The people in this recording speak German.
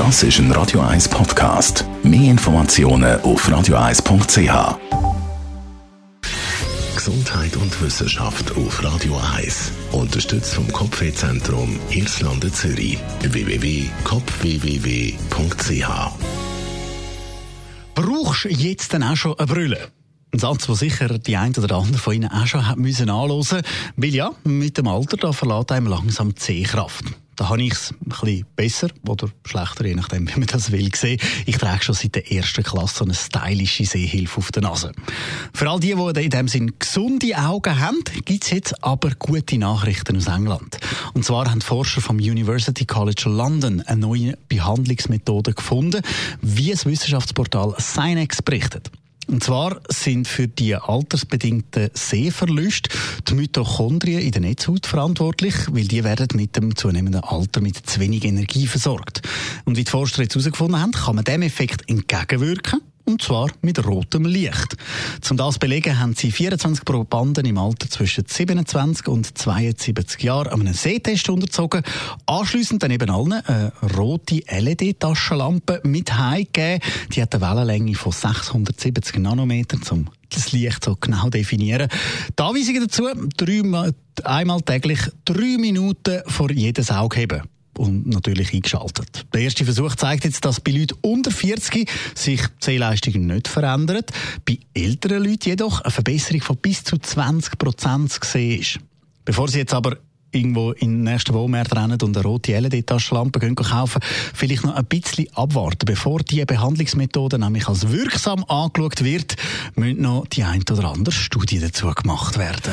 Das ist ein Radio 1 Podcast. Mehr Informationen auf radio1.ch. Gesundheit und Wissenschaft auf Radio 1. Unterstützt vom Kopfwehzentrum Irlande Zürich. www.kopfwww.ch Brauchst du jetzt dann auch schon eine Brille? Ein Satz, den sicher die ein oder andere von Ihnen auch schon hat müssen anhören Weil ja, mit dem Alter da verlässt einem langsam die Sehkraft. Da habe ich es ein bisschen besser oder schlechter, je nachdem, wie man das will, gesehen. Ich trage schon seit der ersten Klasse eine stylische Sehhilfe auf der Nase. Für all die, die in dem Sinn gesunde Augen haben, gibt es jetzt aber gute Nachrichten aus England. Und zwar haben Forscher vom University College London eine neue Behandlungsmethode gefunden, wie das Wissenschaftsportal Synex berichtet. Und zwar sind für die altersbedingten Sehverluste die Mitochondrien in der Netzhaut verantwortlich, weil die werden mit dem zunehmenden Alter mit zu wenig Energie versorgt. Und wie die Forscher jetzt herausgefunden haben, kann man dem Effekt entgegenwirken und zwar mit rotem Licht. Zum das belegen haben sie 24 Probanden im Alter zwischen 27 und 72 Jahren an einem Sehtest unterzogen. Anschließend dann eben allen eine rote LED-Taschenlampe mit heimgegeben. Die hat eine Wellenlänge von 670 Nanometern zum das Licht so genau definieren. Die Anweisungen dazu, drei, einmal täglich drei Minuten vor jedes Auge heben und natürlich eingeschaltet. Der erste Versuch zeigt jetzt, dass bei Leuten unter 40 sich die Sehleistung nicht verändert. Bei älteren Leuten jedoch eine Verbesserung von bis zu 20 Prozent zu sehen ist. Bevor Sie jetzt aber irgendwo in den nächsten Walmart rennen und eine rote LED-Taschenlampe kaufen, vielleicht noch ein bisschen abwarten. Bevor diese Behandlungsmethode nämlich als wirksam angeschaut wird, müssen noch die ein oder andere Studie dazu gemacht werden.